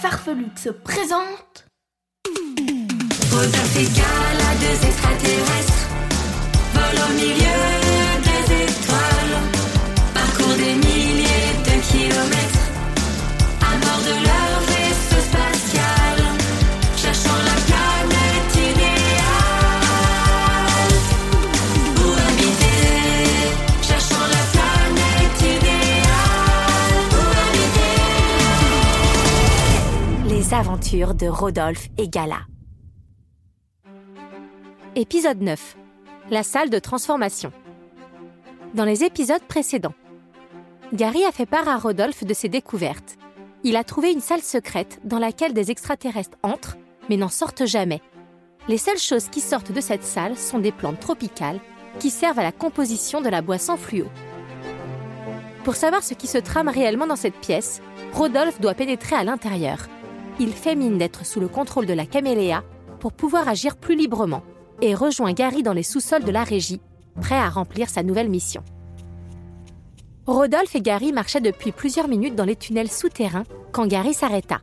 Farfelux se présentent Rodolphe et Gala, deux extraterrestres, volent au milieu des étoiles, de Rodolphe et Gala. Épisode 9. La salle de transformation. Dans les épisodes précédents, Gary a fait part à Rodolphe de ses découvertes. Il a trouvé une salle secrète dans laquelle des extraterrestres entrent mais n'en sortent jamais. Les seules choses qui sortent de cette salle sont des plantes tropicales qui servent à la composition de la boisson fluo. Pour savoir ce qui se trame réellement dans cette pièce, Rodolphe doit pénétrer à l'intérieur. Il fait mine d'être sous le contrôle de la caméléa pour pouvoir agir plus librement et rejoint Gary dans les sous-sols de la régie, prêt à remplir sa nouvelle mission. Rodolphe et Gary marchaient depuis plusieurs minutes dans les tunnels souterrains quand Gary s'arrêta.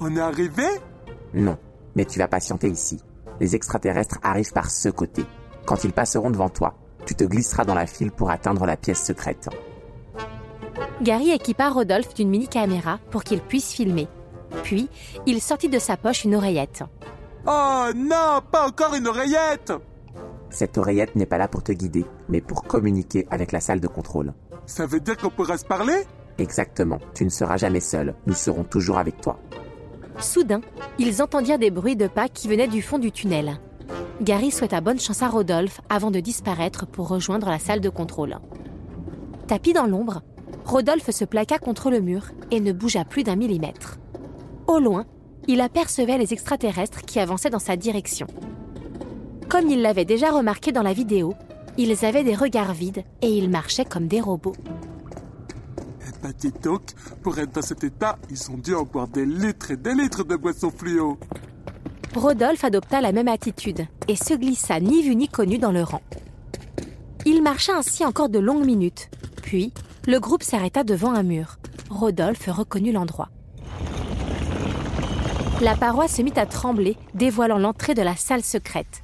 On est arrivé? Non, mais tu vas patienter ici. Les extraterrestres arrivent par ce côté. Quand ils passeront devant toi, tu te glisseras dans la file pour atteindre la pièce secrète. Gary équipa Rodolphe d'une mini-caméra pour qu'il puisse filmer. Puis, il sortit de sa poche une oreillette. Oh non, pas encore une oreillette Cette oreillette n'est pas là pour te guider, mais pour communiquer avec la salle de contrôle. Ça veut dire qu'on pourra se parler? Exactement, tu ne seras jamais seul, nous serons toujours avec toi. Soudain, ils entendirent des bruits de pas qui venaient du fond du tunnel. Gary souhaita bonne chance à Rodolphe avant de disparaître pour rejoindre la salle de contrôle. Tapis dans l'ombre, Rodolphe se plaqua contre le mur et ne bougea plus d'un millimètre. Au loin, il apercevait les extraterrestres qui avançaient dans sa direction. Comme il l'avait déjà remarqué dans la vidéo, ils avaient des regards vides et ils marchaient comme des robots. Eh ben dis donc, pour être dans cet état, ils ont dû en boire des litres et des litres de boissons fluo. Rodolphe adopta la même attitude et se glissa ni vu ni connu dans le rang. Il marcha ainsi encore de longues minutes, puis le groupe s'arrêta devant un mur. Rodolphe reconnut l'endroit. La paroi se mit à trembler, dévoilant l'entrée de la salle secrète.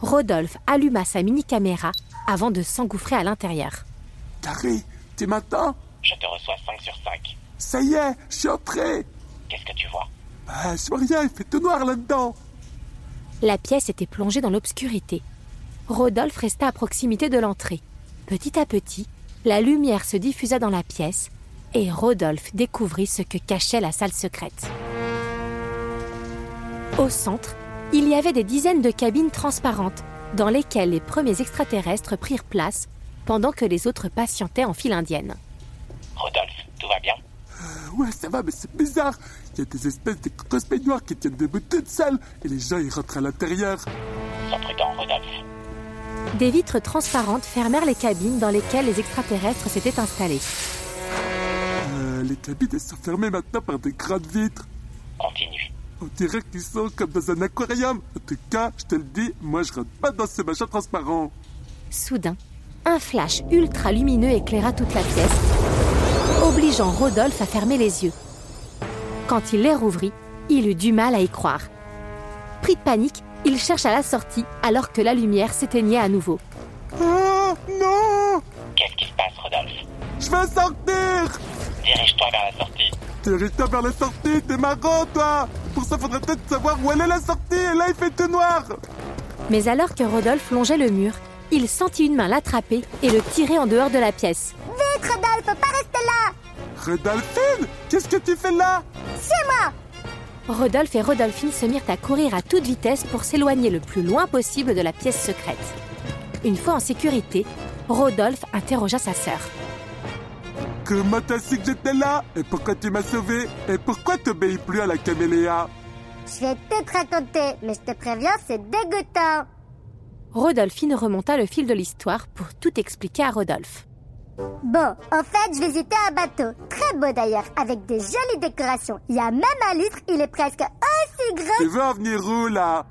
Rodolphe alluma sa mini-caméra avant de s'engouffrer à l'intérieur. Gary, tu m'attends Je te reçois 5 sur 5. Ça y est, je suis entré Qu'est-ce que tu vois? Bah, je vois rien, il fait tout noir là-dedans La pièce était plongée dans l'obscurité. Rodolphe resta à proximité de l'entrée. Petit à petit, la lumière se diffusa dans la pièce et Rodolphe découvrit ce que cachait la salle secrète. Au centre, il y avait des dizaines de cabines transparentes dans lesquelles les premiers extraterrestres prirent place pendant que les autres patientaient en file indienne. Rodolphe, tout va bien? Euh, Ouais, ça va, mais c'est bizarre. Il y a des espèces de grosses baignoires qui tiennent debout toutes seules et les gens, ils rentrent à l'intérieur. Sois prudent, Rodolphe. Des vitres transparentes fermèrent les cabines dans lesquelles les extraterrestres s'étaient installés. Euh, les cabines, elles sont fermées maintenant par des grandes vitres. Continue. On dirait qu'ils sont comme dans un aquarium. En tout cas, je te le dis, moi, je rentre pas dans ces machins transparents. Soudain, un flash ultra lumineux éclaira toute la pièce, obligeant Rodolphe à fermer les yeux. Quand il les rouvrit, il eut du mal à y croire. Pris de panique, il chercha la sortie alors que la lumière s'éteignait à nouveau. Oh, non Qu'est-ce qui se passe, Rodolphe? Je veux sortir Dirige-toi vers la sortie. Dirige-toi vers la sortie, t'es marrant, toi Pour ça, faudrait peut-être savoir où elle est la sortie, et là, il fait tout noir Mais alors que Rodolphe longeait le mur, il sentit une main l'attraper et le tirer en dehors de la pièce. Vite, Rodolphe, pas rester là Rodolphine Qu'est-ce que tu fais là? C'est moi Rodolphe et Rodolphine se mirent à courir à toute vitesse pour s'éloigner le plus loin possible de la pièce secrète. Une fois en sécurité, Rodolphe interrogea sa sœur. Comment t'as su que j'étais là Et pourquoi tu m'as sauvé? Et pourquoi t'obéis plus à la caméléa? Je vais tout te raconter, mais je te préviens, c'est dégoûtant. Rodolphine remonta le fil de l'histoire pour tout expliquer à Rodolphe. Bon, en fait, je visitais un bateau, très beau d'ailleurs, avec des jolies décorations. Il y a même un litre, il est presque aussi Tu gros. veux en venir où là?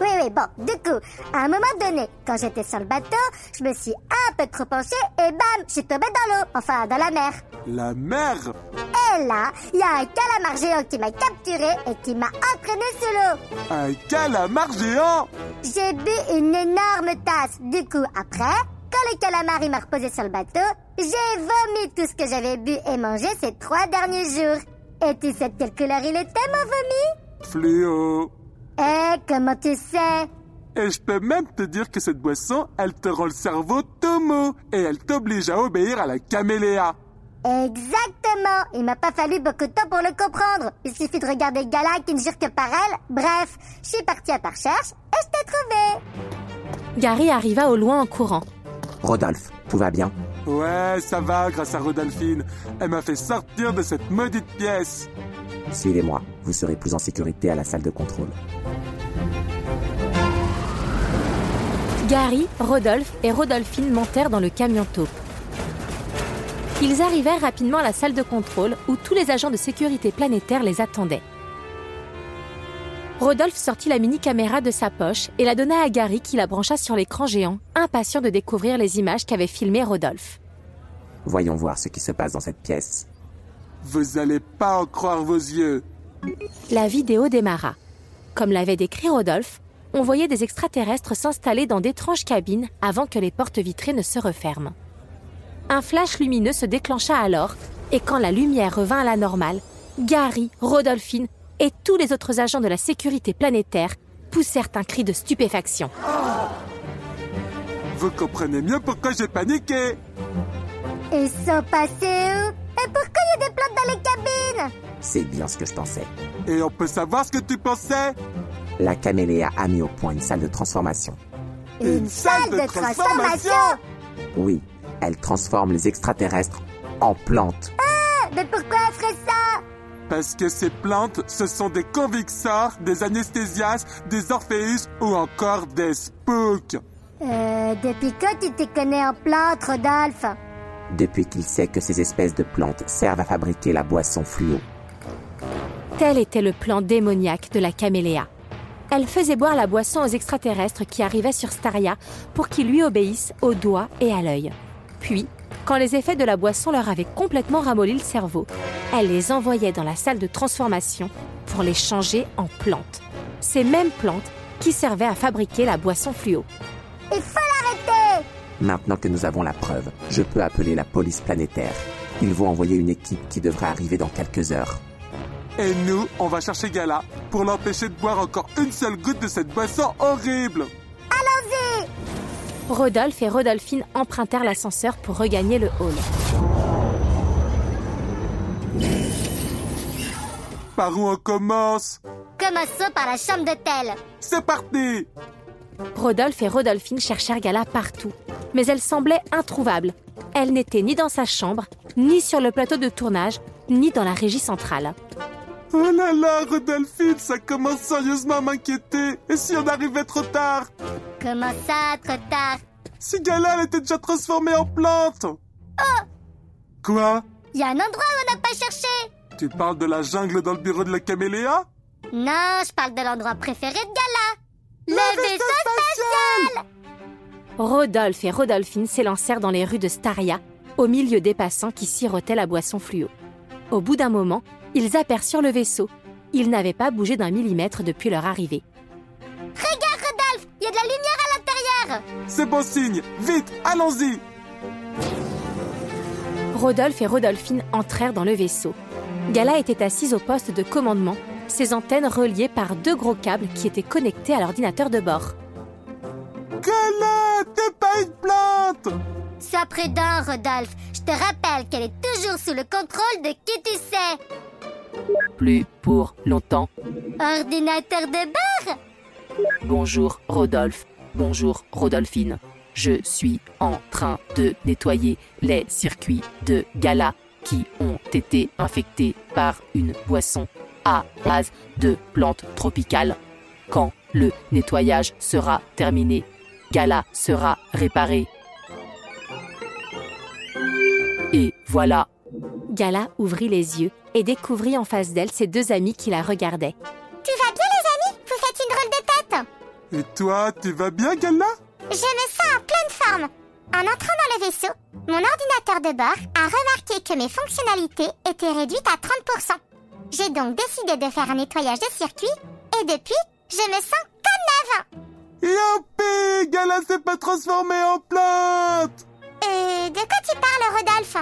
Oui, oui, bon, du coup, à un moment donné, quand j'étais sur le bateau, je me suis un peu trop penchée et bam, je suis tombée dans l'eau, enfin dans la mer. La mer? Et là, il y a un calamar géant qui m'a capturé et qui m'a entraîné sous l'eau. Un calamar géant? J'ai bu une énorme tasse. Du coup, après, quand le calamar m'a reposé sur le bateau, j'ai vomi tout ce que j'avais bu et mangé ces trois derniers jours. Et tu sais de quelle couleur il était, mon vomi? Fléau Eh, comment tu sais? Et je peux même te dire que cette boisson, elle te rend le cerveau tout mou et elle t'oblige à obéir à la caméléa. Exactement Il m'a pas fallu beaucoup de temps pour le comprendre. Il suffit de regarder Gala qui ne jure que par elle. Bref, je suis partie à ta recherche et je t'ai trouvé. Gary arriva au loin en courant. Rodolphe, tout va bien? Ouais, ça va grâce à Rodolphine. Elle m'a fait sortir de cette maudite pièce. Suivez-moi, vous serez plus en sécurité à la salle de contrôle. Gary, Rodolphe et Rodolphine montèrent dans le camion taupe. Ils arrivèrent rapidement à la salle de contrôle où tous les agents de sécurité planétaire les attendaient. Rodolphe sortit la mini-caméra de sa poche et la donna à Gary qui la brancha sur l'écran géant, impatient de découvrir les images qu'avait filmées Rodolphe. Voyons voir ce qui se passe dans cette pièce. Vous allez pas en croire vos yeux. La vidéo démarra. Comme l'avait décrit Rodolphe, on voyait des extraterrestres s'installer dans d'étranges cabines avant que les portes vitrées ne se referment. Un flash lumineux se déclencha alors, et quand la lumière revint à la normale, Gary, Rodolphine et tous les autres agents de la sécurité planétaire poussèrent un cri de stupéfaction. Vous comprenez mieux pourquoi j'ai paniqué. Ils sont passés où? Et pourquoi il y a des plantes dans les cabines? C'est bien ce que je pensais. Et on peut savoir ce que tu pensais? La caméléa a mis au point une salle de transformation. Une salle de transformation? Oui, elle transforme les extraterrestres en plantes. Mais pourquoi elle ferait ça? Parce que ces plantes, ce sont des convixors, des anesthésias, des orpheus ou encore des spooks. Euh, depuis quand tu t'y connais en plantes, Rodolphe? Depuis qu'il sait que ces espèces de plantes servent à fabriquer la boisson fluo. Tel était le plan démoniaque de la caméléa. Elle faisait boire la boisson aux extraterrestres qui arrivaient sur Staria pour qu'ils lui obéissent au doigt et à l'œil. Puis, quand les effets de la boisson leur avaient complètement ramolli le cerveau, elle les envoyait dans la salle de transformation pour les changer en plantes. Ces mêmes plantes qui servaient à fabriquer la boisson fluo. Il faut l'arrêter Maintenant que nous avons la preuve, je peux appeler la police planétaire. Ils vont envoyer une équipe qui devrait arriver dans quelques heures. Et nous, on va chercher Gala pour l'empêcher de boire encore une seule goutte de cette boisson horrible. Allons-y Rodolphe et Rodolphine empruntèrent l'ascenseur pour regagner le hall. Par où on commence? Commençons par la chambre d'hôtel. C'est parti Rodolphe et Rodolphine cherchèrent Gala partout, mais elle semblait introuvable. Elle n'était ni dans sa chambre, ni sur le plateau de tournage, ni dans la régie centrale. Oh là là, Rodolphine, ça commence sérieusement à m'inquiéter. Et si on arrivait trop tard? Comment ça, trop tard? Si Gala elle était déjà transformée en plante. Quoi? Il y a un endroit où on n'a pas cherché. Tu parles de la jungle dans le bureau de la caméléa Non, je parle de l'endroit préféré de Gala. Le, vaisseau spatial. Rodolphe et Rodolphine s'élancèrent dans les rues de Staria, au milieu des passants qui sirotaient la boisson fluo. Au bout d'un moment, ils aperçurent le vaisseau. Il n'avait pas bougé d'un millimètre depuis leur arrivée. Regarde, Rodolphe Il y a de la lumière à l'intérieur C'est bon signe Vite, allons-y Rodolphe et Rodolphine entrèrent dans le vaisseau. Gala était assise au poste de commandement, ses antennes reliées par deux gros câbles qui étaient connectés à l'ordinateur de bord. Gala, t'es pas une plante Sois prudent, Rodolphe. Je te rappelle qu'elle est toujours sous le contrôle de qui tu sais. Plus pour longtemps. Ordinateur de bord Bonjour Rodolphe. Bonjour Rodolphine. Je suis en train de nettoyer les circuits de gala qui ont été infectés par une boisson à base de plantes tropicales. Quand le nettoyage sera terminé, Gala sera réparé. Et voilà. Gala ouvrit les yeux et découvrit en face d'elle ses deux amis qui la regardaient. Tu vas bien les amis? Vous faites une drôle de tête Et toi, tu vas bien, Gala? Je me sens en pleine forme. En entrant dans le vaisseau, mon ordinateur de bord a remarqué que mes fonctionnalités étaient réduites à 30%. J'ai donc décidé de faire un nettoyage de circuit et depuis, je me sens comme neuve. Youpi Gala s'est pas transformée en plante Euh, de quoi tu parles, Rodolphe?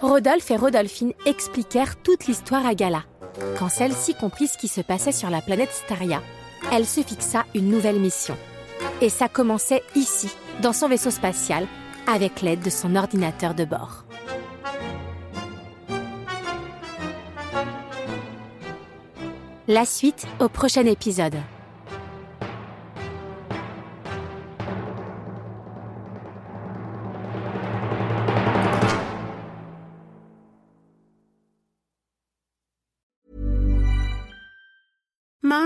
Rodolphe et Rodolphine expliquèrent toute l'histoire à Gala. Quand celle-ci comprit ce qui se passait sur la planète Staria, elle se fixa une nouvelle mission. Et ça commençait ici, dans son vaisseau spatial, avec l'aide de son ordinateur de bord. La suite au prochain épisode.